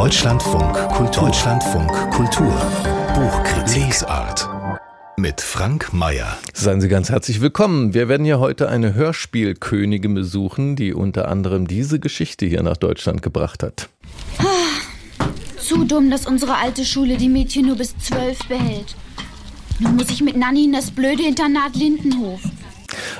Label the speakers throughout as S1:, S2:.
S1: Deutschlandfunk Kultur. Deutschlandfunk Kultur. Buchkritik. Lesart. Mit Frank Mayer.
S2: Seien Sie ganz herzlich willkommen. Wir werden hier heute eine Hörspielkönigin besuchen, die unter anderem diese Geschichte hier nach Deutschland gebracht hat.
S3: Zu dumm, dass unsere alte Schule die Mädchen nur bis zwölf behält. Nun muss ich mit Nanny in das blöde Internat Lindenhof.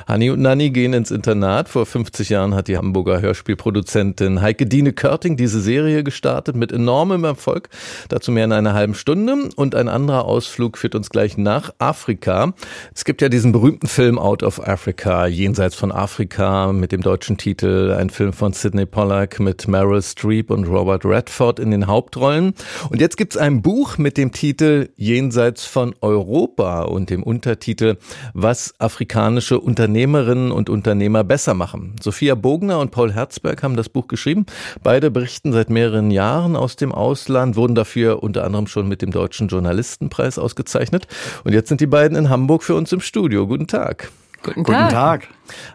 S2: Hanni und Nanni gehen ins Internat. Vor 50 Jahren hat die Hamburger Hörspielproduzentin Heike Diene Körting diese Serie gestartet mit enormem Erfolg. Dazu mehr in einer halben Stunde. Und ein anderer Ausflug führt uns gleich nach Afrika. Es gibt ja diesen berühmten Film Out of Africa, jenseits von Afrika, mit dem deutschen Titel, ein Film von Sidney Pollack mit Meryl Streep und Robert Redford in den Hauptrollen. Und jetzt gibt es ein Buch mit dem Titel Jenseits von Europa und dem Untertitel Was afrikanische Unternehmerinnen und Unternehmer besser machen. Sophia Bogner und Paul Herzberg haben das Buch geschrieben. Beide berichten seit mehreren Jahren aus dem Ausland, wurden dafür unter anderem schon mit dem Deutschen Journalistenpreis ausgezeichnet. Und jetzt sind die beiden in Hamburg für uns im Studio. Guten Tag.
S4: Guten Tag. Guten Tag.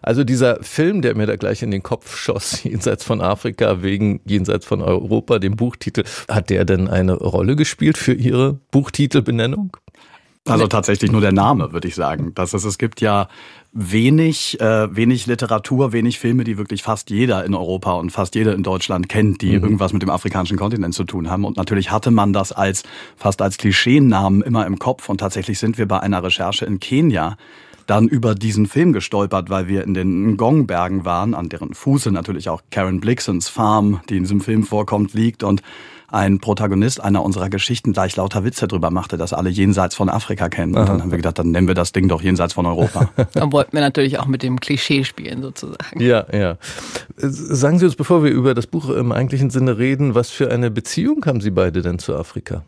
S2: Also dieser Film, der mir da gleich in den Kopf schoss, jenseits von Afrika wegen jenseits von Europa, dem Buchtitel, hat der denn eine Rolle gespielt für Ihre Buchtitelbenennung?
S4: Also tatsächlich nur der Name, würde ich sagen. Das ist, es gibt ja wenig, äh, wenig Literatur, wenig Filme, die wirklich fast jeder in Europa und fast jeder in Deutschland kennt, die mhm. irgendwas mit dem afrikanischen Kontinent zu tun haben. Und natürlich hatte man das als fast als Klischeenamen immer im Kopf. Und tatsächlich sind wir bei einer Recherche in Kenia dann über diesen Film gestolpert, weil wir in den Ngong-Bergen waren, an deren Fuße natürlich auch Karen Blixens Farm, die in diesem Film vorkommt, liegt und ein Protagonist einer unserer Geschichten gleich lauter Witze drüber machte, dass alle jenseits von Afrika kennen. Und dann haben wir gedacht, dann nennen wir das Ding doch jenseits von Europa.
S5: dann wollten wir natürlich auch mit dem Klischee spielen sozusagen.
S2: Ja, ja. Sagen Sie uns, bevor wir über das Buch im eigentlichen Sinne reden, was für eine Beziehung haben Sie beide denn zu Afrika?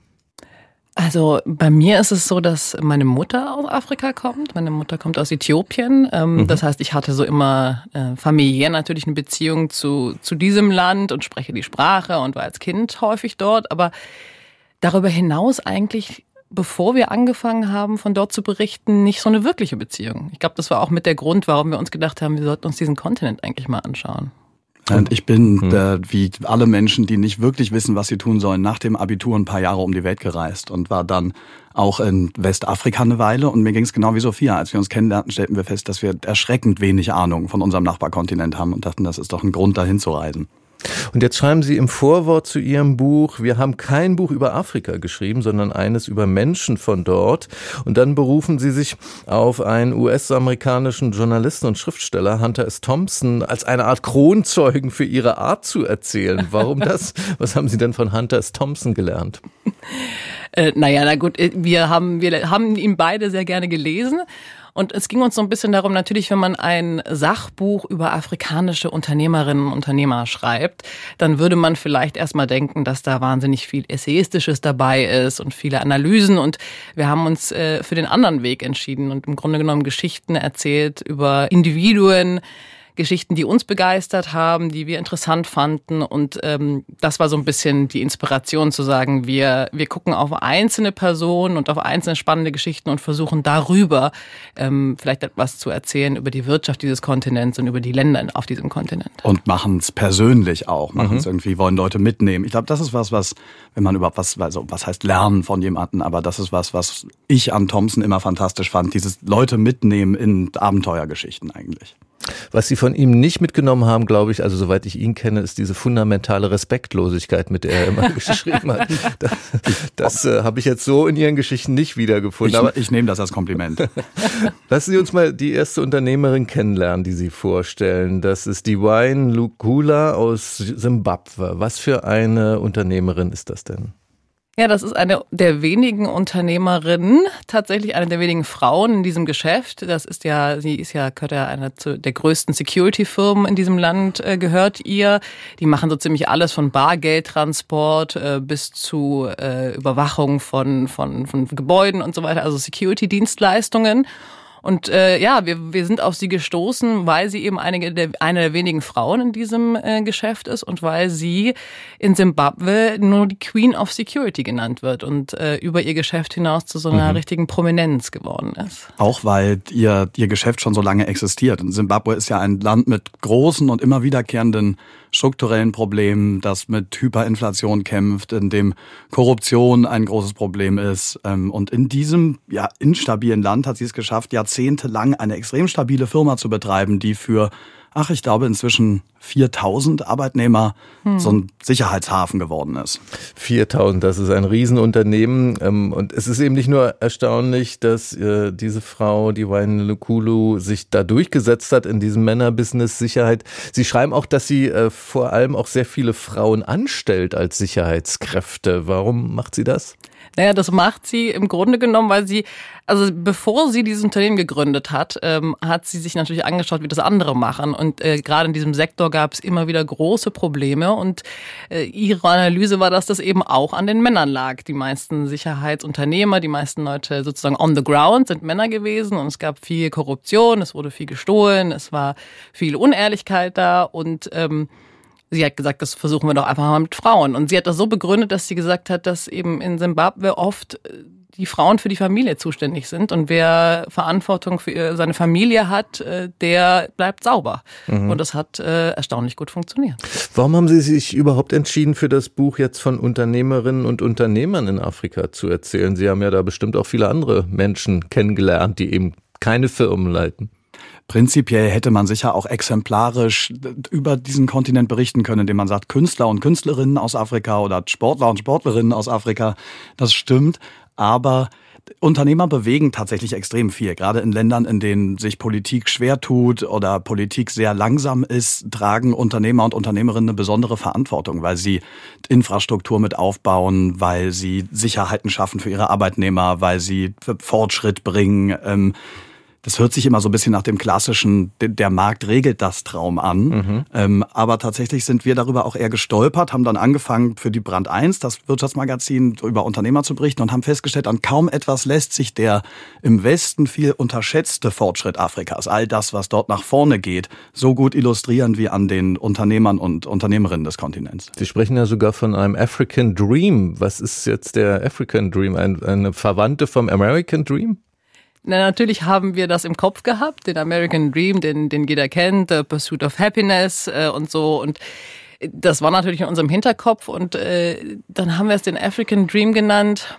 S5: Also bei mir ist es so, dass meine Mutter aus Afrika kommt. Meine Mutter kommt aus Äthiopien. Ähm, mhm. Das heißt, ich hatte so immer äh, familiär natürlich eine Beziehung zu, zu diesem Land und spreche die Sprache und war als Kind häufig dort. Aber darüber hinaus eigentlich, bevor wir angefangen haben, von dort zu berichten, nicht so eine wirkliche Beziehung. Ich glaube, das war auch mit der Grund, warum wir uns gedacht haben, wir sollten uns diesen Kontinent eigentlich mal anschauen.
S4: Und ich bin, hm. äh, wie alle Menschen, die nicht wirklich wissen, was sie tun sollen, nach dem Abitur ein paar Jahre um die Welt gereist und war dann auch in Westafrika eine Weile. Und mir ging es genau wie Sophia. Als wir uns kennenlernten, stellten wir fest, dass wir erschreckend wenig Ahnung von unserem Nachbarkontinent haben und dachten, das ist doch ein Grund, dahin zu reisen.
S2: Und jetzt schreiben Sie im Vorwort zu Ihrem Buch, wir haben kein Buch über Afrika geschrieben, sondern eines über Menschen von dort. Und dann berufen Sie sich auf einen US-amerikanischen Journalisten und Schriftsteller, Hunter S. Thompson, als eine Art Kronzeugen für Ihre Art zu erzählen. Warum das? Was haben Sie denn von Hunter S. Thompson gelernt?
S5: Äh, naja, na gut, äh, wir haben, wir haben ihn beide sehr gerne gelesen und es ging uns so ein bisschen darum, natürlich, wenn man ein Sachbuch über afrikanische Unternehmerinnen und Unternehmer schreibt, dann würde man vielleicht erstmal denken, dass da wahnsinnig viel Essayistisches dabei ist und viele Analysen. Und wir haben uns äh, für den anderen Weg entschieden und im Grunde genommen Geschichten erzählt über Individuen, Geschichten, die uns begeistert haben, die wir interessant fanden. Und ähm, das war so ein bisschen die Inspiration zu sagen, wir, wir gucken auf einzelne Personen und auf einzelne spannende Geschichten und versuchen darüber ähm, vielleicht etwas zu erzählen über die Wirtschaft dieses Kontinents und über die Länder auf diesem Kontinent.
S4: Und machen es persönlich auch, machen es mhm. irgendwie, wollen Leute mitnehmen. Ich glaube, das ist was, was, wenn man überhaupt was, also was heißt lernen von jemandem, aber das ist was, was ich an Thompson immer fantastisch fand, dieses Leute mitnehmen in Abenteuergeschichten eigentlich.
S2: Was Sie von ihm nicht mitgenommen haben, glaube ich, also soweit ich ihn kenne, ist diese fundamentale Respektlosigkeit, mit der er immer geschrieben hat. Das, das äh, habe ich jetzt so in Ihren Geschichten nicht wiedergefunden.
S4: Ich, aber ich nehme das als Kompliment.
S2: Lassen Sie uns mal die erste Unternehmerin kennenlernen, die Sie vorstellen. Das ist die Wine Lukula aus Simbabwe. Was für eine Unternehmerin ist das denn?
S5: Ja, das ist eine der wenigen Unternehmerinnen, tatsächlich eine der wenigen Frauen in diesem Geschäft. Das ist ja, sie ist ja, gehört ja einer der größten Security-Firmen in diesem Land, äh, gehört ihr. Die machen so ziemlich alles von Bargeldtransport äh, bis zu äh, Überwachung von, von, von Gebäuden und so weiter, also Security-Dienstleistungen. Und äh, ja, wir, wir sind auf sie gestoßen, weil sie eben einige der, eine der wenigen Frauen in diesem äh, Geschäft ist und weil sie in Simbabwe nur die Queen of Security genannt wird und äh, über ihr Geschäft hinaus zu so einer mhm. richtigen Prominenz geworden ist.
S4: Auch weil ihr, ihr Geschäft schon so lange existiert. Und Simbabwe ist ja ein Land mit großen und immer wiederkehrenden strukturellen Problemen, das mit Hyperinflation kämpft, in dem Korruption ein großes Problem ist. Ähm, und in diesem ja, instabilen Land hat sie es geschafft, jahrzehntelang eine extrem stabile Firma zu betreiben, die für ach, ich glaube inzwischen 4000 Arbeitnehmer hm. so ein Sicherheitshafen geworden ist.
S2: 4000, das ist ein Riesenunternehmen. Ähm, und es ist eben nicht nur erstaunlich, dass äh, diese Frau, die Wayne Lukulu, sich da durchgesetzt hat in diesem Männerbusiness Sicherheit. Sie schreiben auch, dass sie äh, vor allem auch sehr viele Frauen anstellt als Sicherheitskräfte. Warum macht sie das?
S5: Naja, das macht sie im Grunde genommen, weil sie, also bevor sie dieses Unternehmen gegründet hat, ähm, hat sie sich natürlich angeschaut, wie das andere machen. Und äh, gerade in diesem Sektor gab es immer wieder große Probleme. Und äh, ihre Analyse war, dass das eben auch an den Männern lag. Die meisten Sicherheitsunternehmer, die meisten Leute sozusagen on the ground sind Männer gewesen. Und es gab viel Korruption, es wurde viel gestohlen, es war viel Unehrlichkeit da. Und ähm, Sie hat gesagt, das versuchen wir doch einfach mal mit Frauen. Und sie hat das so begründet, dass sie gesagt hat, dass eben in Simbabwe oft äh, die Frauen für die Familie zuständig sind und wer Verantwortung für seine Familie hat, äh, der bleibt sauber. Mhm. Und das hat äh, erstaunlich gut funktioniert.
S2: Warum haben Sie sich überhaupt entschieden, für das Buch jetzt von Unternehmerinnen und Unternehmern in Afrika zu erzählen? Sie haben ja da bestimmt auch viele andere Menschen kennengelernt, die eben keine Firmen leiten.
S4: Prinzipiell hätte man sicher auch exemplarisch über diesen Kontinent berichten können, indem man sagt, Künstler und Künstlerinnen aus Afrika oder Sportler und Sportlerinnen aus Afrika. Das stimmt. Aber Unternehmer bewegen tatsächlich extrem viel. Gerade in Ländern, in denen sich Politik schwer tut oder Politik sehr langsam ist, tragen Unternehmer und Unternehmerinnen eine besondere Verantwortung, weil sie Infrastruktur mit aufbauen, weil sie Sicherheiten schaffen für ihre Arbeitnehmer, weil sie Fortschritt bringen. Ähm, das hört sich immer so ein bisschen nach dem klassischen, der Markt regelt das Traum an. Mhm. Ähm, aber tatsächlich sind wir darüber auch eher gestolpert, haben dann angefangen für die Brand 1, das Wirtschaftsmagazin, über Unternehmer zu berichten und haben festgestellt, an kaum etwas lässt sich der im Westen viel unterschätzte Fortschritt Afrikas, all das, was dort nach vorne geht, so gut illustrieren wie an den Unternehmern und Unternehmerinnen des Kontinents.
S2: Sie sprechen ja sogar von einem African Dream. Was ist jetzt der African Dream? Ein, eine Verwandte vom American Dream?
S5: Na, natürlich haben wir das im Kopf gehabt, den American Dream, den, den jeder kennt, The Pursuit of Happiness äh, und so. Und das war natürlich in unserem Hinterkopf. Und äh, dann haben wir es den African Dream genannt.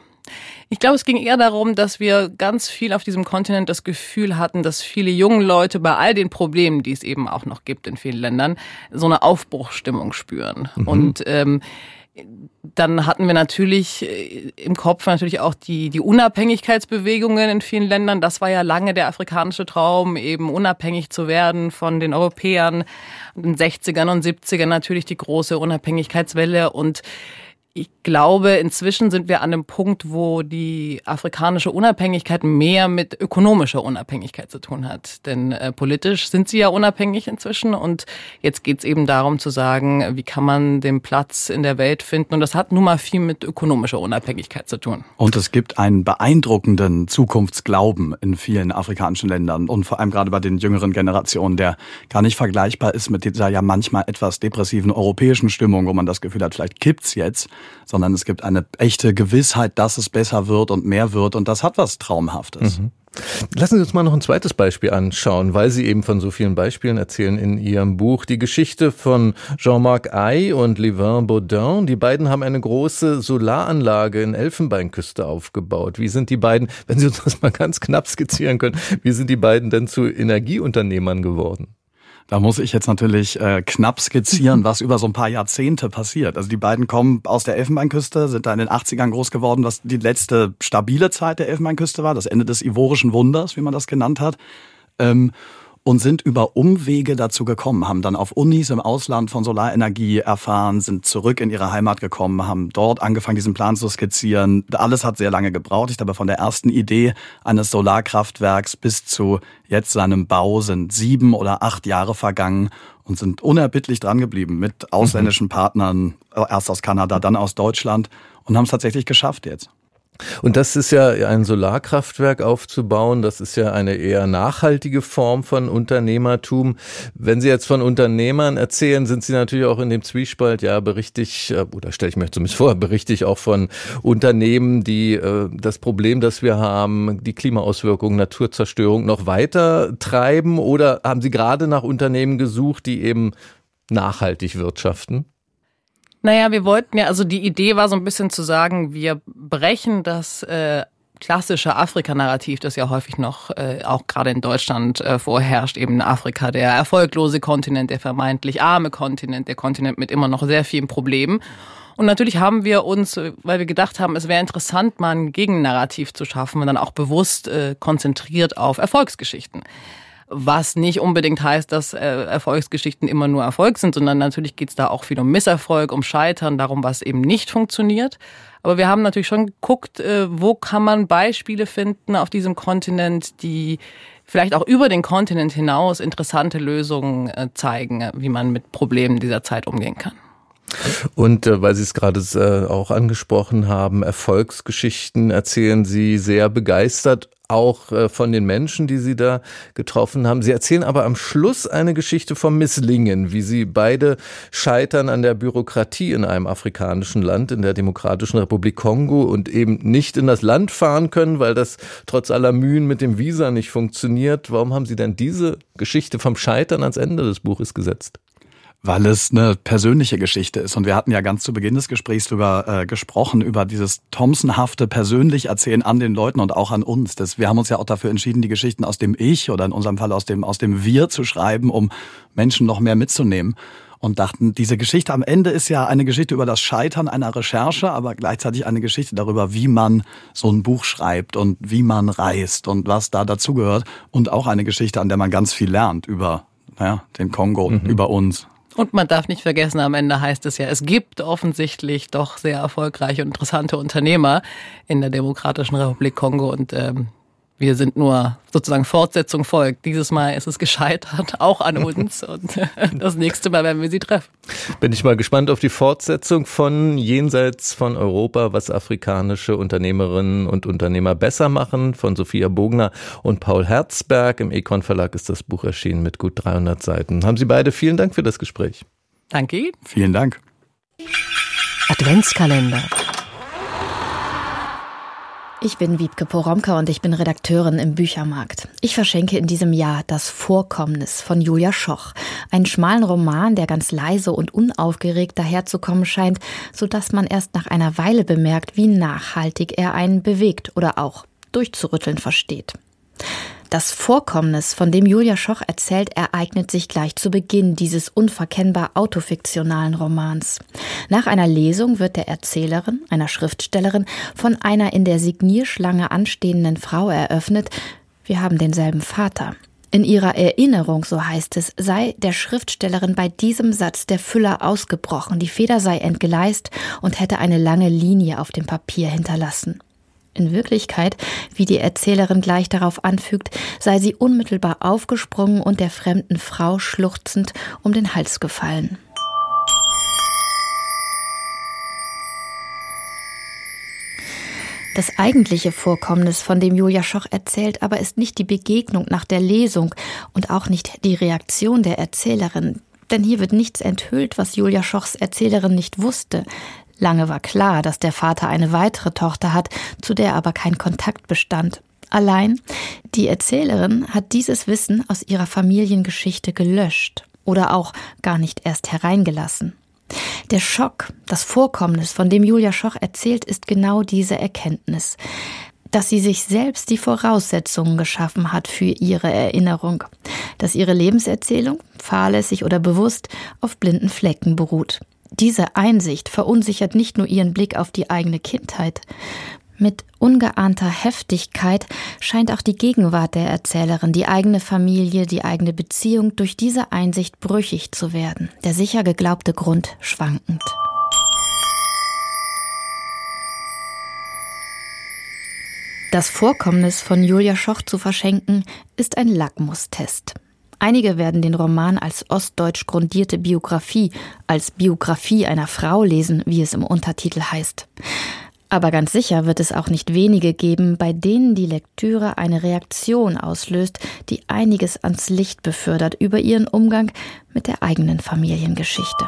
S5: Ich glaube, es ging eher darum, dass wir ganz viel auf diesem Kontinent das Gefühl hatten, dass viele junge Leute bei all den Problemen, die es eben auch noch gibt in vielen Ländern, so eine Aufbruchsstimmung spüren. Mhm. Und ähm, dann hatten wir natürlich äh, im Kopf natürlich auch die, die Unabhängigkeitsbewegungen in vielen Ländern. Das war ja lange der afrikanische Traum, eben unabhängig zu werden von den Europäern. In den 60ern und 70ern natürlich die große Unabhängigkeitswelle und ich glaube, inzwischen sind wir an einem Punkt, wo die afrikanische Unabhängigkeit mehr mit ökonomischer Unabhängigkeit zu tun hat. Denn äh, politisch sind sie ja unabhängig inzwischen und jetzt geht es eben darum zu sagen, wie kann man den Platz in der Welt finden. Und das hat nun mal viel mit ökonomischer Unabhängigkeit zu tun.
S4: Und es gibt einen beeindruckenden Zukunftsglauben in vielen afrikanischen Ländern und vor allem gerade bei den jüngeren Generationen, der gar nicht vergleichbar ist mit dieser ja manchmal etwas depressiven europäischen Stimmung, wo man das Gefühl hat, vielleicht kippt's jetzt sondern es gibt eine echte Gewissheit, dass es besser wird und mehr wird und das hat was Traumhaftes. Mhm.
S2: Lassen Sie uns mal noch ein zweites Beispiel anschauen, weil Sie eben von so vielen Beispielen erzählen in Ihrem Buch. Die Geschichte von Jean-Marc Ay und Livin Baudin. Die beiden haben eine große Solaranlage in Elfenbeinküste aufgebaut. Wie sind die beiden, wenn Sie uns das mal ganz knapp skizzieren können, wie sind die beiden denn zu Energieunternehmern geworden?
S4: Da muss ich jetzt natürlich äh, knapp skizzieren, was über so ein paar Jahrzehnte passiert. Also die beiden kommen aus der Elfenbeinküste, sind da in den 80ern groß geworden, was die letzte stabile Zeit der Elfenbeinküste war, das Ende des Ivorischen Wunders, wie man das genannt hat. Ähm, und sind über Umwege dazu gekommen, haben dann auf Unis im Ausland von Solarenergie erfahren, sind zurück in ihre Heimat gekommen, haben dort angefangen, diesen Plan zu skizzieren. Alles hat sehr lange gebraucht. Ich glaube, von der ersten Idee eines Solarkraftwerks bis zu jetzt seinem Bau sind sieben oder acht Jahre vergangen und sind unerbittlich drangeblieben mit ausländischen Partnern, erst aus Kanada, dann aus Deutschland und haben es tatsächlich geschafft jetzt.
S2: Und das ist ja ein Solarkraftwerk aufzubauen. Das ist ja eine eher nachhaltige Form von Unternehmertum. Wenn Sie jetzt von Unternehmern erzählen, sind Sie natürlich auch in dem Zwiespalt, ja, berichte ich, äh, oder stelle ich mir zumindest vor, berichte ich auch von Unternehmen, die äh, das Problem, das wir haben, die Klimaauswirkungen, Naturzerstörung noch weiter treiben? Oder haben Sie gerade nach Unternehmen gesucht, die eben nachhaltig wirtschaften?
S5: Naja, wir wollten ja, also die Idee war so ein bisschen zu sagen, wir brechen das äh, klassische Afrika-Narrativ, das ja häufig noch äh, auch gerade in Deutschland äh, vorherrscht, eben Afrika, der erfolglose Kontinent, der vermeintlich arme Kontinent, der Kontinent mit immer noch sehr vielen Problemen. Und natürlich haben wir uns, weil wir gedacht haben, es wäre interessant, mal ein Gegennarrativ zu schaffen und dann auch bewusst äh, konzentriert auf Erfolgsgeschichten was nicht unbedingt heißt, dass äh, Erfolgsgeschichten immer nur Erfolg sind, sondern natürlich geht es da auch viel um Misserfolg, um Scheitern, darum, was eben nicht funktioniert. Aber wir haben natürlich schon geguckt, äh, wo kann man Beispiele finden auf diesem Kontinent, die vielleicht auch über den Kontinent hinaus interessante Lösungen äh, zeigen, wie man mit Problemen dieser Zeit umgehen kann.
S2: Und äh, weil Sie es gerade äh, auch angesprochen haben, Erfolgsgeschichten erzählen Sie sehr begeistert auch äh, von den Menschen, die Sie da getroffen haben. Sie erzählen aber am Schluss eine Geschichte vom Misslingen, wie Sie beide scheitern an der Bürokratie in einem afrikanischen Land, in der Demokratischen Republik Kongo und eben nicht in das Land fahren können, weil das trotz aller Mühen mit dem Visa nicht funktioniert. Warum haben Sie denn diese Geschichte vom Scheitern ans Ende des Buches gesetzt?
S4: Weil es eine persönliche Geschichte ist. Und wir hatten ja ganz zu Beginn des Gesprächs darüber äh, gesprochen, über dieses Thompsonhafte persönlich erzählen an den Leuten und auch an uns. Das, wir haben uns ja auch dafür entschieden, die Geschichten aus dem Ich oder in unserem Fall aus dem, aus dem Wir zu schreiben, um Menschen noch mehr mitzunehmen. Und dachten, diese Geschichte am Ende ist ja eine Geschichte über das Scheitern einer Recherche, aber gleichzeitig eine Geschichte darüber, wie man so ein Buch schreibt und wie man reist und was da dazugehört. Und auch eine Geschichte, an der man ganz viel lernt über ja, den Kongo, mhm. über uns.
S5: Und man darf nicht vergessen, am Ende heißt es ja, es gibt offensichtlich doch sehr erfolgreiche und interessante Unternehmer in der Demokratischen Republik Kongo. Und ähm, wir sind nur sozusagen Fortsetzung folgt. Dieses Mal ist es gescheitert, auch an uns. Und das nächste Mal werden wir sie treffen.
S2: Bin ich mal gespannt auf die Fortsetzung von Jenseits von Europa, was afrikanische Unternehmerinnen und Unternehmer besser machen, von Sophia Bogner und Paul Herzberg. Im Econ Verlag ist das Buch erschienen mit gut 300 Seiten. Haben Sie beide vielen Dank für das Gespräch.
S5: Danke.
S4: Vielen Dank.
S6: Adventskalender. Ich bin Wiebke Poromka und ich bin Redakteurin im Büchermarkt. Ich verschenke in diesem Jahr Das Vorkommnis von Julia Schoch. Einen schmalen Roman, der ganz leise und unaufgeregt daherzukommen scheint, sodass man erst nach einer Weile bemerkt, wie nachhaltig er einen bewegt oder auch durchzurütteln versteht. Das Vorkommnis, von dem Julia Schoch erzählt, ereignet sich gleich zu Beginn dieses unverkennbar autofiktionalen Romans. Nach einer Lesung wird der Erzählerin, einer Schriftstellerin, von einer in der Signierschlange anstehenden Frau eröffnet, wir haben denselben Vater. In ihrer Erinnerung, so heißt es, sei der Schriftstellerin bei diesem Satz der Füller ausgebrochen, die Feder sei entgleist und hätte eine lange Linie auf dem Papier hinterlassen. In Wirklichkeit, wie die Erzählerin gleich darauf anfügt, sei sie unmittelbar aufgesprungen und der fremden Frau schluchzend um den Hals gefallen. Das eigentliche Vorkommnis, von dem Julia Schoch erzählt, aber ist nicht die Begegnung nach der Lesung und auch nicht die Reaktion der Erzählerin. Denn hier wird nichts enthüllt, was Julia Schochs Erzählerin nicht wusste. Lange war klar, dass der Vater eine weitere Tochter hat, zu der aber kein Kontakt bestand. Allein die Erzählerin hat dieses Wissen aus ihrer Familiengeschichte gelöscht oder auch gar nicht erst hereingelassen. Der Schock, das Vorkommnis, von dem Julia Schoch erzählt, ist genau diese Erkenntnis, dass sie sich selbst die Voraussetzungen geschaffen hat für ihre Erinnerung, dass ihre Lebenserzählung, fahrlässig oder bewusst, auf blinden Flecken beruht. Diese Einsicht verunsichert nicht nur ihren Blick auf die eigene Kindheit. Mit ungeahnter Heftigkeit scheint auch die Gegenwart der Erzählerin, die eigene Familie, die eigene Beziehung durch diese Einsicht brüchig zu werden, der sicher geglaubte Grund schwankend. Das Vorkommnis von Julia Schoch zu verschenken ist ein Lackmustest. Einige werden den Roman als ostdeutsch grundierte Biografie, als Biografie einer Frau lesen, wie es im Untertitel heißt. Aber ganz sicher wird es auch nicht wenige geben, bei denen die Lektüre eine Reaktion auslöst, die einiges ans Licht befördert über ihren Umgang mit der eigenen Familiengeschichte.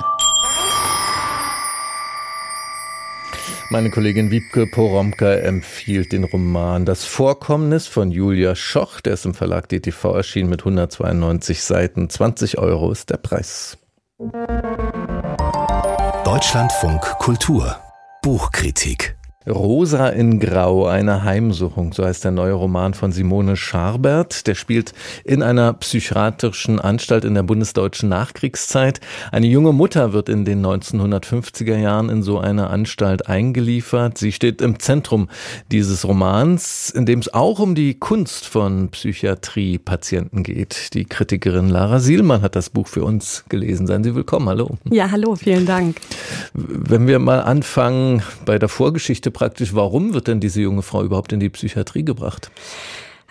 S2: Meine Kollegin Wiebke Poromka empfiehlt den Roman Das Vorkommnis von Julia Schoch. Der ist im Verlag DTV erschienen mit 192 Seiten. 20 Euro ist der Preis.
S1: Deutschlandfunk Kultur Buchkritik
S2: Rosa in Grau, eine Heimsuchung, so heißt der neue Roman von Simone Scharbert. Der spielt in einer psychiatrischen Anstalt in der bundesdeutschen Nachkriegszeit. Eine junge Mutter wird in den 1950er Jahren in so eine Anstalt eingeliefert. Sie steht im Zentrum dieses Romans, in dem es auch um die Kunst von Psychiatriepatienten geht. Die Kritikerin Lara Sielmann hat das Buch für uns gelesen. Seien Sie willkommen. Hallo.
S7: Ja, hallo, vielen Dank.
S2: Wenn wir mal anfangen bei der Vorgeschichte praktisch, warum wird denn diese junge Frau überhaupt in die Psychiatrie gebracht?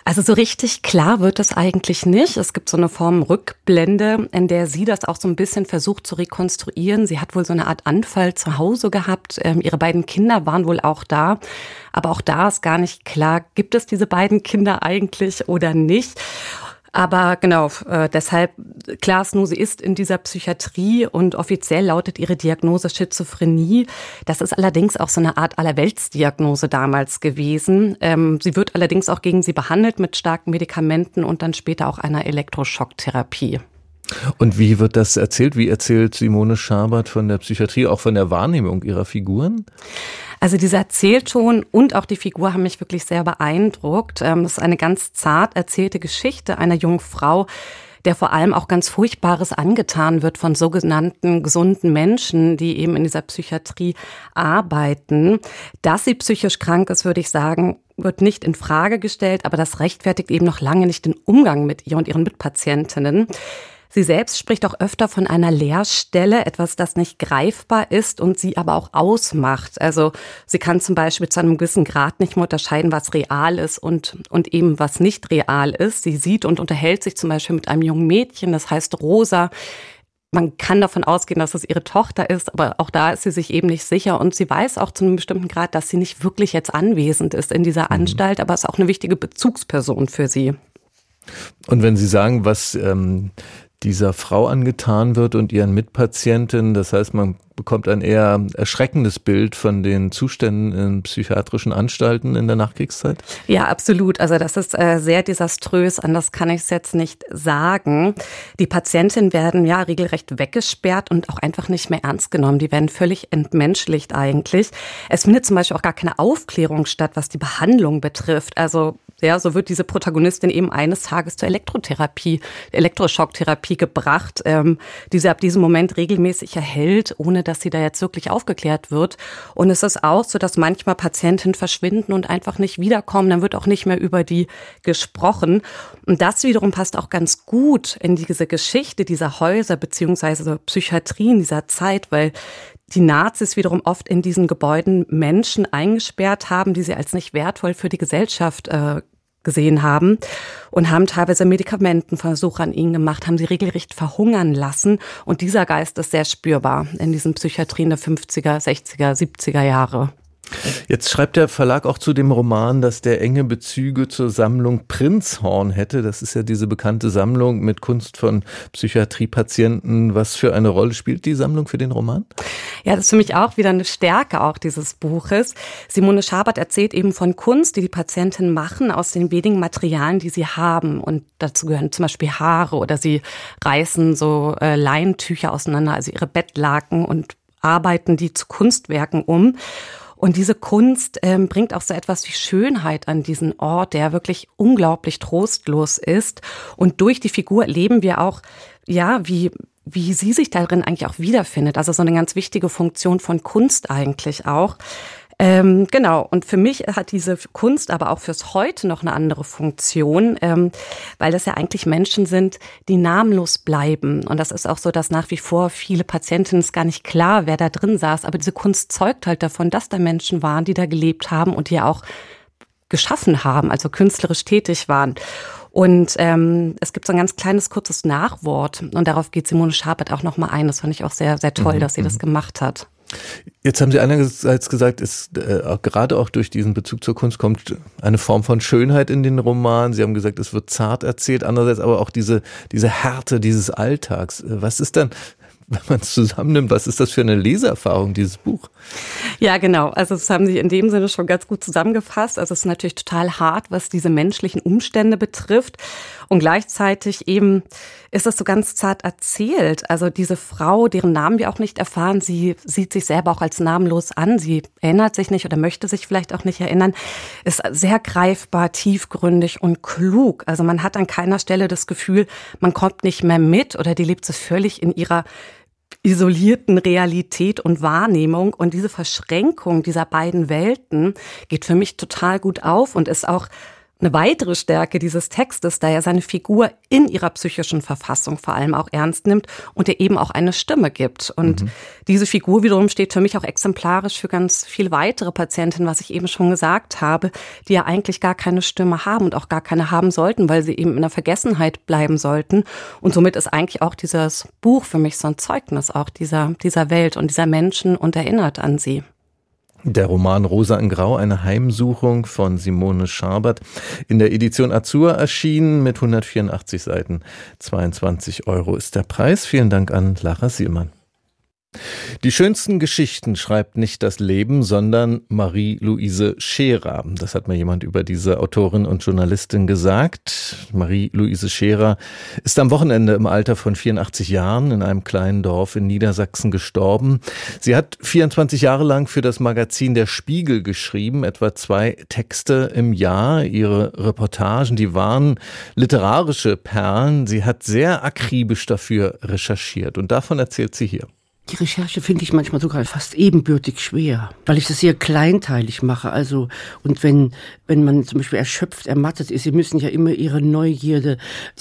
S7: Also so richtig klar wird das eigentlich nicht. Es gibt so eine Form Rückblende, in der sie das auch so ein bisschen versucht zu rekonstruieren. Sie hat wohl so eine Art Anfall zu Hause gehabt. Ähm, ihre beiden Kinder waren wohl auch da. Aber auch da ist gar nicht klar, gibt es diese beiden Kinder eigentlich oder nicht. Aber genau, äh, deshalb, klar sie ist in dieser Psychiatrie und offiziell lautet ihre Diagnose Schizophrenie. Das ist allerdings auch so eine Art Allerweltsdiagnose damals gewesen. Ähm, sie wird allerdings auch gegen sie behandelt mit starken Medikamenten und dann später auch einer Elektroschocktherapie.
S2: Und wie wird das erzählt? Wie erzählt Simone Schabert von der Psychiatrie, auch von der Wahrnehmung ihrer Figuren?
S7: Also dieser Erzählton und auch die Figur haben mich wirklich sehr beeindruckt. Ähm, das ist eine ganz zart erzählte Geschichte einer jungen Frau, der vor allem auch ganz Furchtbares angetan wird von sogenannten gesunden Menschen, die eben in dieser Psychiatrie arbeiten. Dass sie psychisch krank ist, würde ich sagen, wird nicht in Frage gestellt, aber das rechtfertigt eben noch lange nicht den Umgang mit ihr und ihren Mitpatientinnen. Sie selbst spricht auch öfter von einer Leerstelle, etwas, das nicht greifbar ist und sie aber auch ausmacht. Also sie kann zum Beispiel zu einem gewissen Grad nicht mehr unterscheiden, was real ist und, und eben was nicht real ist. Sie sieht und unterhält sich zum Beispiel mit einem jungen Mädchen, das heißt Rosa, man kann davon ausgehen, dass es ihre Tochter ist, aber auch da ist sie sich eben nicht sicher und sie weiß auch zu einem bestimmten Grad, dass sie nicht wirklich jetzt anwesend ist in dieser mhm. Anstalt, aber ist auch eine wichtige Bezugsperson für sie.
S2: Und wenn Sie sagen, was ähm, dieser Frau angetan wird und ihren Mitpatienten. Das heißt, man bekommt ein eher erschreckendes Bild von den Zuständen in psychiatrischen Anstalten in der Nachkriegszeit?
S7: Ja, absolut. Also das ist äh, sehr desaströs, anders kann ich es jetzt nicht sagen. Die Patientinnen werden ja regelrecht weggesperrt und auch einfach nicht mehr ernst genommen. Die werden völlig entmenschlicht eigentlich. Es findet zum Beispiel auch gar keine Aufklärung statt, was die Behandlung betrifft. Also ja, so wird diese Protagonistin eben eines Tages zur Elektrotherapie, Elektroschocktherapie gebracht, ähm, die sie ab diesem Moment regelmäßig erhält, ohne dass sie da jetzt wirklich aufgeklärt wird. Und es ist auch so, dass manchmal Patienten verschwinden und einfach nicht wiederkommen. Dann wird auch nicht mehr über die gesprochen. Und das wiederum passt auch ganz gut in diese Geschichte dieser Häuser beziehungsweise Psychiatrien dieser Zeit, weil die Nazis wiederum oft in diesen Gebäuden Menschen eingesperrt haben, die sie als nicht wertvoll für die Gesellschaft äh, gesehen haben und haben teilweise Medikamentenversuche an ihnen gemacht, haben sie regelrecht verhungern lassen. Und dieser Geist ist sehr spürbar in diesen Psychiatrien der 50er, 60er, 70er Jahre.
S2: Jetzt schreibt der Verlag auch zu dem Roman, dass der enge Bezüge zur Sammlung Prinzhorn hätte. Das ist ja diese bekannte Sammlung mit Kunst von Psychiatriepatienten. Was für eine Rolle spielt die Sammlung für den Roman?
S7: Ja, das ist für mich auch wieder eine Stärke auch dieses Buches. Simone Schabert erzählt eben von Kunst, die die Patienten machen aus den wenigen Materialien, die sie haben. Und dazu gehören zum Beispiel Haare oder sie reißen so äh, Leintücher auseinander, also ihre Bettlaken und arbeiten die zu Kunstwerken um. Und diese Kunst ähm, bringt auch so etwas wie Schönheit an diesen Ort, der wirklich unglaublich trostlos ist. Und durch die Figur erleben wir auch, ja, wie, wie sie sich darin eigentlich auch wiederfindet. Also so eine ganz wichtige Funktion von Kunst eigentlich auch. Ähm, genau, und für mich hat diese Kunst aber auch fürs Heute noch eine andere Funktion, ähm, weil das ja eigentlich Menschen sind, die namenlos bleiben. Und das ist auch so, dass nach wie vor viele Patientinnen es gar nicht klar, wer da drin saß. Aber diese Kunst zeugt halt davon, dass da Menschen waren, die da gelebt haben und die ja auch geschaffen haben, also künstlerisch tätig waren. Und ähm, es gibt so ein ganz kleines, kurzes Nachwort und darauf geht Simone Schabert auch nochmal ein. Das fand ich auch sehr, sehr toll, mhm. dass sie das mhm. gemacht hat.
S2: Jetzt haben Sie einerseits gesagt, es, äh, gerade auch durch diesen Bezug zur Kunst kommt eine Form von Schönheit in den Roman. Sie haben gesagt, es wird zart erzählt, andererseits aber auch diese, diese Härte dieses Alltags. Was ist dann wenn man es zusammennimmt, was ist das für eine Leseerfahrung, dieses Buch?
S7: Ja, genau. Also das haben Sie in dem Sinne schon ganz gut zusammengefasst. Also es ist natürlich total hart, was diese menschlichen Umstände betrifft. Und gleichzeitig eben ist es so ganz zart erzählt. Also diese Frau, deren Namen wir auch nicht erfahren, sie sieht sich selber auch als namenlos an. Sie erinnert sich nicht oder möchte sich vielleicht auch nicht erinnern, ist sehr greifbar, tiefgründig und klug. Also man hat an keiner Stelle das Gefühl, man kommt nicht mehr mit oder die lebt es völlig in ihrer isolierten Realität und Wahrnehmung. Und diese Verschränkung dieser beiden Welten geht für mich total gut auf und ist auch eine weitere Stärke dieses Textes, da er seine Figur in ihrer psychischen Verfassung vor allem auch ernst nimmt und ihr eben auch eine Stimme gibt. Und mhm. diese Figur wiederum steht für mich auch exemplarisch für ganz viele weitere Patientinnen, was ich eben schon gesagt habe, die ja eigentlich gar keine Stimme haben und auch gar keine haben sollten, weil sie eben in der Vergessenheit bleiben sollten. Und somit ist eigentlich auch dieses Buch für mich so ein Zeugnis auch dieser, dieser Welt und dieser Menschen und erinnert an sie.
S2: Der Roman Rosa in Grau, eine Heimsuchung von Simone Schabert, in der Edition Azur erschienen mit 184 Seiten. 22 Euro ist der Preis. Vielen Dank an Lara Sielmann. Die schönsten Geschichten schreibt nicht das Leben, sondern Marie-Louise Scherer. Das hat mir jemand über diese Autorin und Journalistin gesagt. Marie-Louise Scherer ist am Wochenende im Alter von 84 Jahren in einem kleinen Dorf in Niedersachsen gestorben. Sie hat 24 Jahre lang für das Magazin Der Spiegel geschrieben, etwa zwei Texte im Jahr. Ihre Reportagen, die waren literarische Perlen. Sie hat sehr akribisch dafür recherchiert und davon erzählt sie hier.
S8: Die Recherche finde ich manchmal sogar fast ebenbürtig schwer, weil ich das sehr kleinteilig mache. Also, und wenn, wenn man zum Beispiel erschöpft, ermattet ist, sie müssen ja immer ihre Neugierde,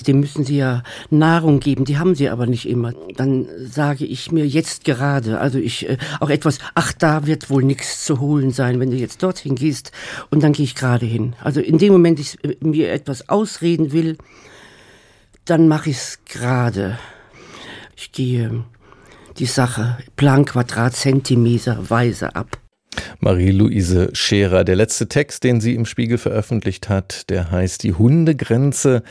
S8: dem müssen sie ja Nahrung geben, die haben sie aber nicht immer. Dann sage ich mir jetzt gerade, also ich, äh, auch etwas, ach, da wird wohl nichts zu holen sein, wenn du jetzt dorthin gehst, und dann gehe ich gerade hin. Also in dem Moment, ich äh, mir etwas ausreden will, dann mache ich es gerade. Ich gehe die Sache Plan, Quadrat, Zentimeter weise ab.
S2: Marie-Louise Scherer. Der letzte Text, den sie im Spiegel veröffentlicht hat, der heißt Die Hundegrenze.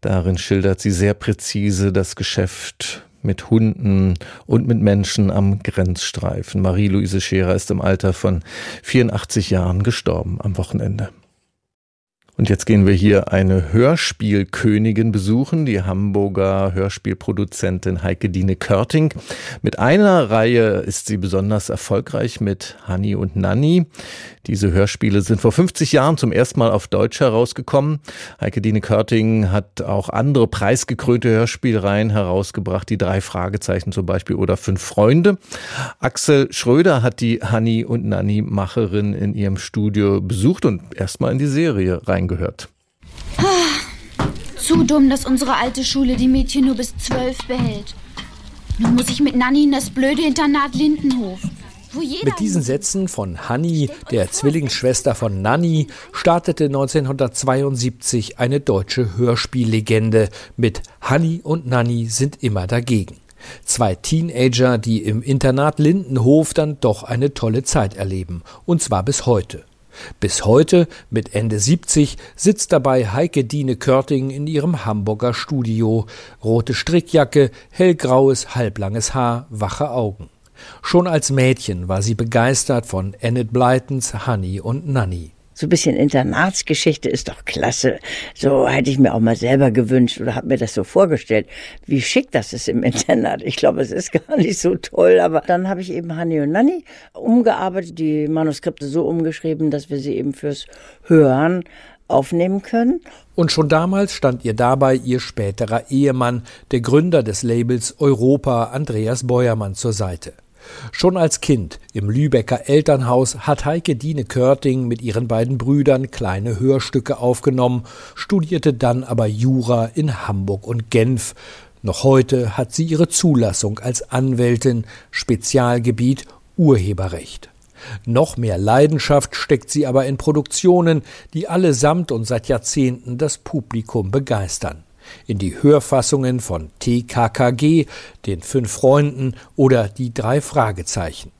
S2: Darin schildert sie sehr präzise das Geschäft mit Hunden und mit Menschen am Grenzstreifen. Marie-Louise Scherer ist im Alter von 84 Jahren gestorben am Wochenende. Und jetzt gehen wir hier eine Hörspielkönigin besuchen, die Hamburger Hörspielproduzentin Heike Dine Körting. Mit einer Reihe ist sie besonders erfolgreich mit Hanni und Nanni. Diese Hörspiele sind vor 50 Jahren zum ersten Mal auf Deutsch herausgekommen. Heike Dine Körting hat auch andere preisgekrönte Hörspielreihen herausgebracht, die drei Fragezeichen zum Beispiel oder fünf Freunde. Axel Schröder hat die Hanni und Nanni Macherin in ihrem Studio besucht und erstmal in die Serie reingehört.
S3: Zu dumm, dass unsere alte Schule die Mädchen nur bis zwölf behält. Nun muss ich mit Nanni in das blöde Internat Lindenhof.
S9: Mit diesen Sätzen von Hanni, der Zwillingsschwester von Nanni, startete 1972 eine deutsche Hörspiellegende mit Hanni und Nanni sind immer dagegen. Zwei Teenager, die im Internat Lindenhof dann doch eine tolle Zeit erleben, und zwar bis heute. Bis heute, mit Ende 70, sitzt dabei Heike Dine Körting in ihrem Hamburger Studio. Rote Strickjacke, hellgraues, halblanges Haar, wache Augen. Schon als Mädchen war sie begeistert von Enid Blytons Honey und Nanny.
S10: So ein bisschen Internatsgeschichte ist doch klasse. So hätte ich mir auch mal selber gewünscht oder habe mir das so vorgestellt, wie schick das ist im Internat. Ich glaube, es ist gar nicht so toll, aber dann habe ich eben Honey und Nanny umgearbeitet, die Manuskripte so umgeschrieben, dass wir sie eben fürs Hören aufnehmen können.
S9: Und schon damals stand ihr dabei ihr späterer Ehemann, der Gründer des Labels Europa, Andreas Beuermann, zur Seite. Schon als Kind im Lübecker Elternhaus hat Heike Dine Körting mit ihren beiden Brüdern kleine Hörstücke aufgenommen, studierte dann aber Jura in Hamburg und Genf. Noch heute hat sie ihre Zulassung als Anwältin, Spezialgebiet Urheberrecht. Noch mehr Leidenschaft steckt sie aber in Produktionen, die allesamt und seit Jahrzehnten das Publikum begeistern in die Hörfassungen von TKKG, den fünf Freunden oder die drei Fragezeichen.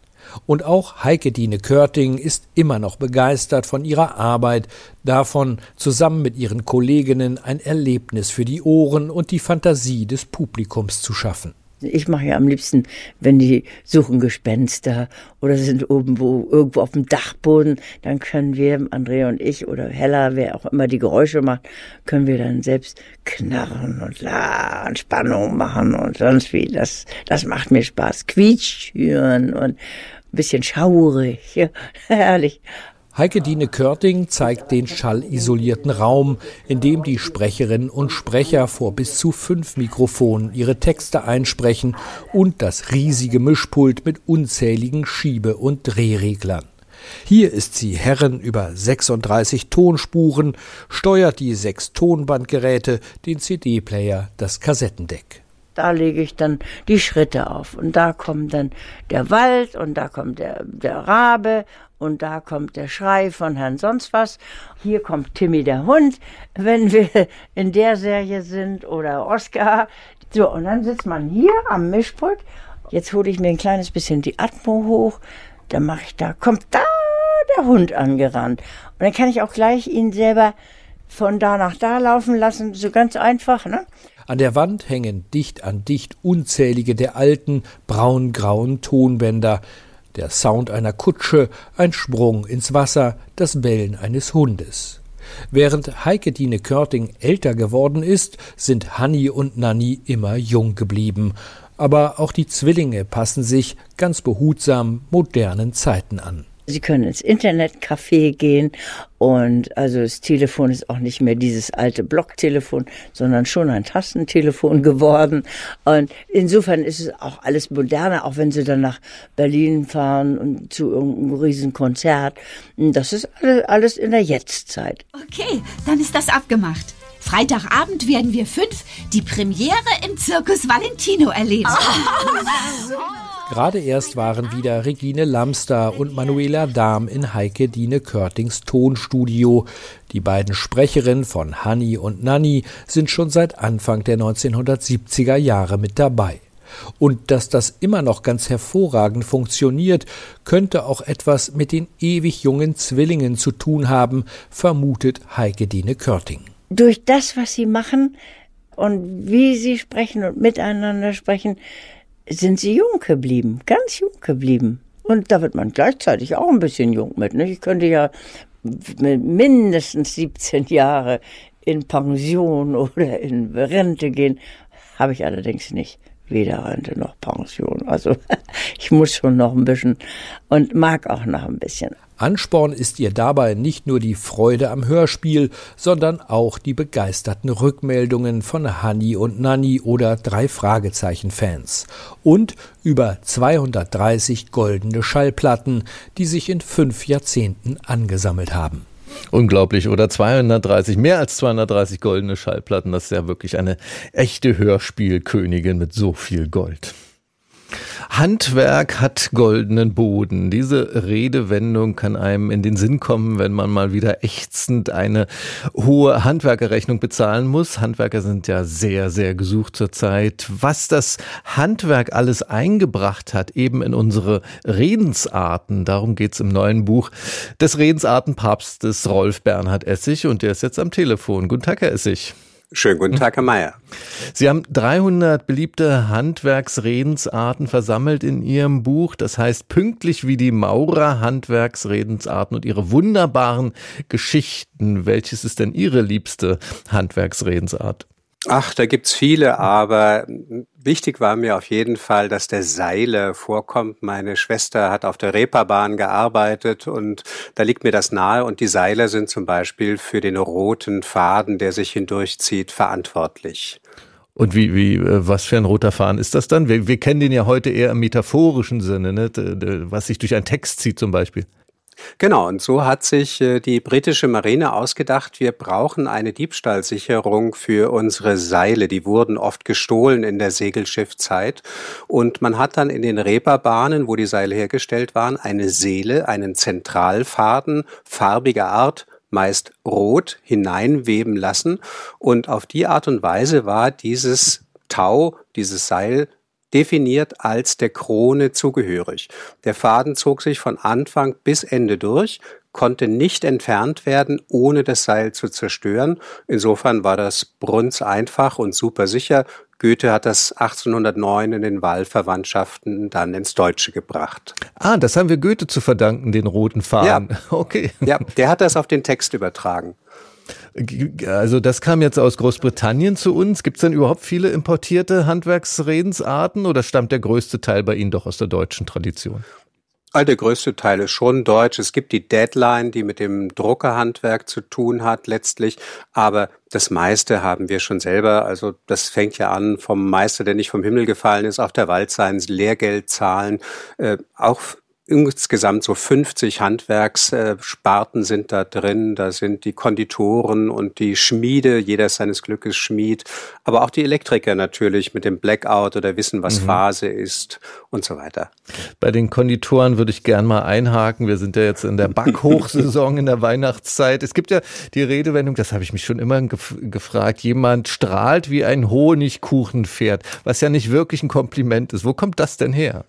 S9: Und auch Heike Dine Körting ist immer noch begeistert von ihrer Arbeit, davon, zusammen mit ihren Kolleginnen ein Erlebnis für die Ohren und die Fantasie des Publikums zu schaffen.
S10: Ich mache ja am liebsten, wenn die suchen Gespenster oder sind irgendwo, irgendwo auf dem Dachboden, dann können wir, Andrea und ich oder Hella, wer auch immer die Geräusche macht, können wir dann selbst knarren und la Spannung machen und sonst wie. Das, das macht mir Spaß. Quietsch hören und ein bisschen schaurig. Ja, herrlich.
S9: Heike Dine Körting zeigt den schallisolierten Raum, in dem die Sprecherinnen und Sprecher vor bis zu fünf Mikrofonen ihre Texte einsprechen und das riesige Mischpult mit unzähligen Schiebe- und Drehreglern. Hier ist sie Herren über 36 Tonspuren, steuert die sechs Tonbandgeräte, den CD-Player, das Kassettendeck.
S10: Da lege ich dann die Schritte auf. Und da kommt dann der Wald und da kommt der, der Rabe und da kommt der Schrei von Herrn sonst was. Hier kommt Timmy der Hund, wenn wir in der Serie sind oder Oscar. So, und dann sitzt man hier am Mischpult. Jetzt hole ich mir ein kleines bisschen die Atmo hoch. Dann mache ich da, kommt da der Hund angerannt. Und dann kann ich auch gleich ihn selber von da nach da laufen lassen. So ganz einfach, ne?
S9: An der Wand hängen dicht an dicht unzählige der alten braun-grauen Tonbänder, der Sound einer Kutsche, ein Sprung ins Wasser, das Bellen eines Hundes. Während Heike Dine Körting älter geworden ist, sind Hanni und Nanni immer jung geblieben. Aber auch die Zwillinge passen sich ganz behutsam modernen Zeiten an.
S10: Sie können ins Internetcafé gehen und also das Telefon ist auch nicht mehr dieses alte Blocktelefon, sondern schon ein Tastentelefon geworden. Und insofern ist es auch alles moderner, auch wenn Sie dann nach Berlin fahren und zu irgendeinem riesen Konzert. Das ist alles in der Jetztzeit.
S11: Okay, dann ist das abgemacht. Freitagabend werden wir fünf die Premiere im Zirkus Valentino erleben. Oh.
S9: Gerade erst waren wieder Regine Lamster und Manuela Dahm in Heike Dine Körtings Tonstudio. Die beiden Sprecherinnen von Hanni und Nanni sind schon seit Anfang der 1970er Jahre mit dabei. Und dass das immer noch ganz hervorragend funktioniert, könnte auch etwas mit den ewig jungen Zwillingen zu tun haben, vermutet Heike Dine Körting.
S10: Durch das, was sie machen und wie sie sprechen und miteinander sprechen, sind sie jung geblieben, ganz jung geblieben. Und da wird man gleichzeitig auch ein bisschen jung mit. Ne? Ich könnte ja mindestens 17 Jahre in Pension oder in Rente gehen, habe ich allerdings nicht. Weder Rente noch Pension. Also ich muss schon noch ein bisschen und mag auch noch ein bisschen.
S9: Ansporn ist ihr dabei nicht nur die Freude am Hörspiel, sondern auch die begeisterten Rückmeldungen von Hanni und Nanni oder drei Fragezeichen Fans und über 230 goldene Schallplatten, die sich in fünf Jahrzehnten angesammelt haben.
S2: Unglaublich, oder 230, mehr als 230 goldene Schallplatten, das ist ja wirklich eine echte Hörspielkönigin mit so viel Gold. Handwerk hat goldenen Boden. Diese Redewendung kann einem in den Sinn kommen, wenn man mal wieder ächzend eine hohe Handwerkerrechnung bezahlen muss. Handwerker sind ja sehr, sehr gesucht zurzeit. Was das Handwerk alles eingebracht hat, eben in unsere Redensarten, darum geht's im neuen Buch des Redensartenpapstes Rolf Bernhard Essig und der ist jetzt am Telefon. Guten Tag, Herr Essig.
S12: Schönen guten Tag, Herr Mayer.
S2: Sie haben 300 beliebte Handwerksredensarten versammelt in Ihrem Buch. Das heißt, pünktlich wie die Maurer Handwerksredensarten und ihre wunderbaren Geschichten. Welches ist denn Ihre liebste Handwerksredensart?
S12: Ach, da gibt's viele, aber wichtig war mir auf jeden Fall, dass der Seile vorkommt. Meine Schwester hat auf der Reeperbahn gearbeitet und da liegt mir das nahe und die Seile sind zum Beispiel für den roten Faden, der sich hindurchzieht, verantwortlich.
S2: Und wie, wie, äh, was für ein roter Faden ist das dann? Wir, wir kennen den ja heute eher im metaphorischen Sinne, ne? was sich durch einen Text zieht zum Beispiel.
S12: Genau, und so hat sich äh, die britische Marine ausgedacht, wir brauchen eine Diebstahlsicherung für unsere Seile. Die wurden oft gestohlen in der Segelschiffzeit. Und man hat dann in den Reeperbahnen, wo die Seile hergestellt waren, eine Seele, einen Zentralfaden farbiger Art meist rot hineinweben lassen. Und auf die Art und Weise war dieses Tau, dieses Seil definiert als der Krone zugehörig. Der Faden zog sich von Anfang bis Ende durch, konnte nicht entfernt werden, ohne das Seil zu zerstören. Insofern war das Bruns einfach und super sicher. Goethe hat das 1809 in den Wahlverwandtschaften dann ins Deutsche gebracht.
S2: Ah, das haben wir Goethe zu verdanken, den roten Faden.
S12: Ja. Okay. Ja, der hat das auf den Text übertragen.
S2: Also das kam jetzt aus Großbritannien zu uns. Gibt es denn überhaupt viele importierte Handwerksredensarten oder stammt der größte Teil bei Ihnen doch aus der deutschen Tradition?
S12: Der größte Teil ist schon deutsch. Es gibt die Deadline, die mit dem Druckerhandwerk zu tun hat letztlich, aber das meiste haben wir schon selber. Also das fängt ja an vom Meister, der nicht vom Himmel gefallen ist, auf der Wald sein, Lehrgeld zahlen, äh, auch insgesamt so 50 Handwerkssparten sind da drin. Da sind die Konditoren und die Schmiede, jeder ist seines Glückes Schmied, aber auch die Elektriker natürlich mit dem Blackout oder wissen, was mhm. Phase ist und so weiter.
S2: Bei den Konditoren würde ich gern mal einhaken. Wir sind ja jetzt in der Backhochsaison in der Weihnachtszeit. Es gibt ja die Redewendung, das habe ich mich schon immer gef gefragt, jemand strahlt wie ein Honigkuchenpferd, was ja nicht wirklich ein Kompliment ist. Wo kommt das denn her?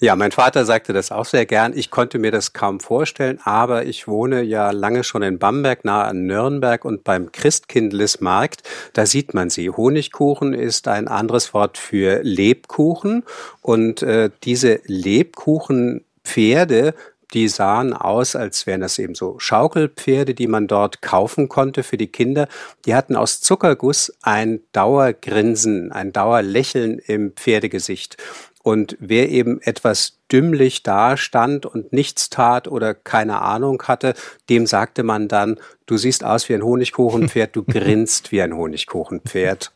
S12: Ja, mein Vater sagte das auch sehr gern. Ich konnte mir das kaum vorstellen, aber ich wohne ja lange schon in Bamberg, nahe an Nürnberg und beim Christkindlesmarkt, da sieht man sie. Honigkuchen ist ein anderes Wort für Lebkuchen und äh, diese Lebkuchenpferde die sahen aus, als wären das eben so Schaukelpferde, die man dort kaufen konnte für die Kinder. Die hatten aus Zuckerguss ein Dauergrinsen, ein Dauerlächeln im Pferdegesicht. Und wer eben etwas dümmlich dastand und nichts tat oder keine Ahnung hatte, dem sagte man dann, du siehst aus wie ein Honigkuchenpferd, du grinst wie ein Honigkuchenpferd.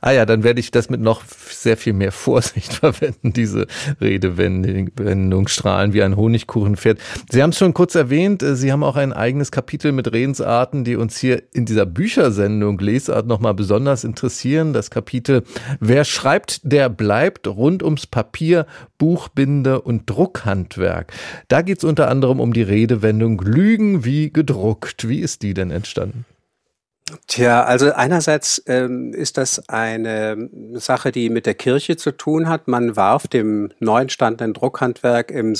S2: Ah ja, dann werde ich das mit noch sehr viel mehr Vorsicht verwenden, diese Redewendung strahlen wie ein Honigkuchenpferd. Sie haben es schon kurz erwähnt, äh, Sie haben auch ein eigenes Kapitel mit Redensarten, die uns hier in dieser Büchersendung Lesart nochmal besonders interessieren. Das Kapitel Wer schreibt, der bleibt rund ums Papier, Buchbinde und Druckhandwerk. Da geht es unter anderem um die Redewendung Lügen wie gedruckt. Wie ist die denn entstanden?
S12: Tja, also einerseits ähm, ist das eine Sache, die mit der Kirche zu tun hat. Man warf dem neu entstandenen Druckhandwerk im,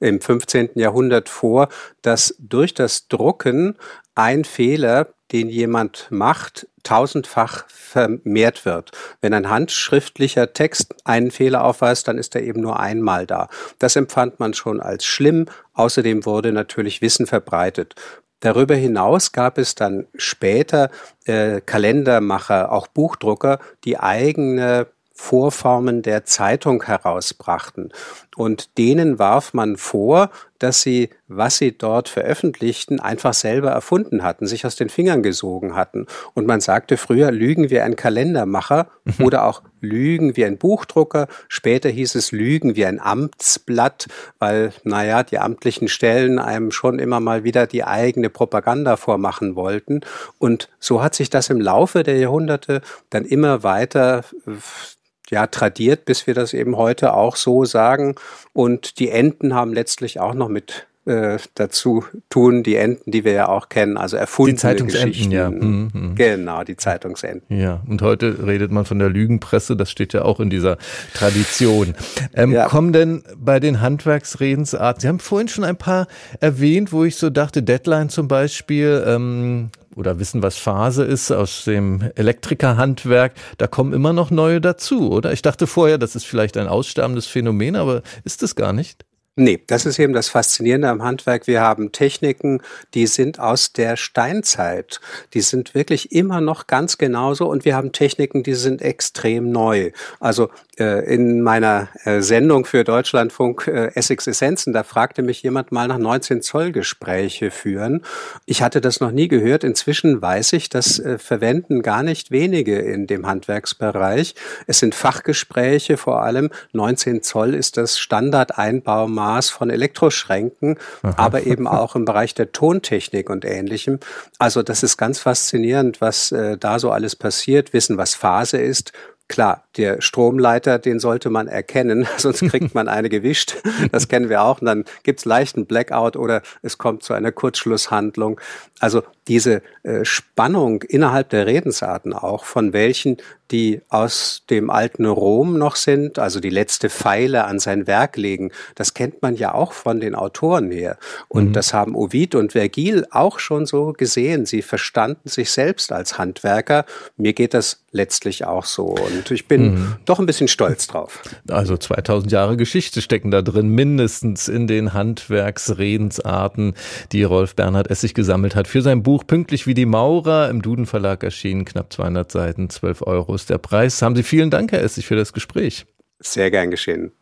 S12: im 15. Jahrhundert vor, dass durch das Drucken ein Fehler, den jemand macht, tausendfach vermehrt wird. Wenn ein handschriftlicher Text einen Fehler aufweist, dann ist er eben nur einmal da. Das empfand man schon als schlimm. Außerdem wurde natürlich Wissen verbreitet. Darüber hinaus gab es dann später äh, Kalendermacher, auch Buchdrucker, die eigene Vorformen der Zeitung herausbrachten. Und denen warf man vor, dass sie, was sie dort veröffentlichten, einfach selber erfunden hatten, sich aus den Fingern gesogen hatten. Und man sagte früher, Lügen wie ein Kalendermacher mhm. oder auch Lügen wie ein Buchdrucker. Später hieß es Lügen wie ein Amtsblatt, weil, naja, die amtlichen Stellen einem schon immer mal wieder die eigene Propaganda vormachen wollten. Und so hat sich das im Laufe der Jahrhunderte dann immer weiter ja, tradiert, bis wir das eben heute auch so sagen. Und die Enten haben letztlich auch noch mit äh, dazu tun, die Enten, die wir ja auch kennen, also erfundene
S2: die Zeitungsenten,
S12: Ja. Mhm, mhm. Genau, die Zeitungsenten.
S2: Ja, und heute redet man von der Lügenpresse, das steht ja auch in dieser Tradition. Ähm, ja. Kommen denn bei den Handwerksredensarten, Sie haben vorhin schon ein paar erwähnt, wo ich so dachte, Deadline zum Beispiel, ähm, oder wissen, was Phase ist aus dem Elektrikerhandwerk, da kommen immer noch neue dazu, oder? Ich dachte vorher, das ist vielleicht ein aussterbendes Phänomen, aber ist es gar nicht?
S12: Nee, das ist eben das Faszinierende am Handwerk. Wir haben Techniken, die sind aus der Steinzeit. Die sind wirklich immer noch ganz genauso und wir haben Techniken, die sind extrem neu. Also in meiner äh, Sendung für Deutschlandfunk äh, Essex Essenzen, da fragte mich jemand mal nach 19 Zoll Gespräche führen. Ich hatte das noch nie gehört. Inzwischen weiß ich, das äh, verwenden gar nicht wenige in dem Handwerksbereich. Es sind Fachgespräche vor allem. 19 Zoll ist das Standardeinbaumaß Maß von Elektroschränken, Aha. aber eben auch im Bereich der Tontechnik und ähnlichem. Also das ist ganz faszinierend, was äh, da so alles passiert, wissen, was Phase ist, Klar, der Stromleiter, den sollte man erkennen, sonst kriegt man eine gewischt. Das kennen wir auch. Und dann gibt's leichten Blackout oder es kommt zu einer Kurzschlusshandlung. Also diese äh, Spannung innerhalb der Redensarten auch, von welchen die aus dem alten Rom noch sind, also die letzte Pfeile an sein Werk legen, das kennt man ja auch von den Autoren her. Und mhm. das haben Ovid und Vergil auch schon so gesehen. Sie verstanden sich selbst als Handwerker. Mir geht das letztlich auch so. Und ich bin mhm. doch ein bisschen stolz drauf.
S2: Also 2000 Jahre Geschichte stecken da drin, mindestens in den Handwerksredensarten, die Rolf Bernhard Essig gesammelt hat. Für sein Buch Pünktlich wie die Maurer im Duden Verlag erschienen, knapp 200 Seiten, 12 Euro ist der Preis. Haben Sie vielen Dank, Herr Essig, für das Gespräch.
S12: Sehr gern geschehen.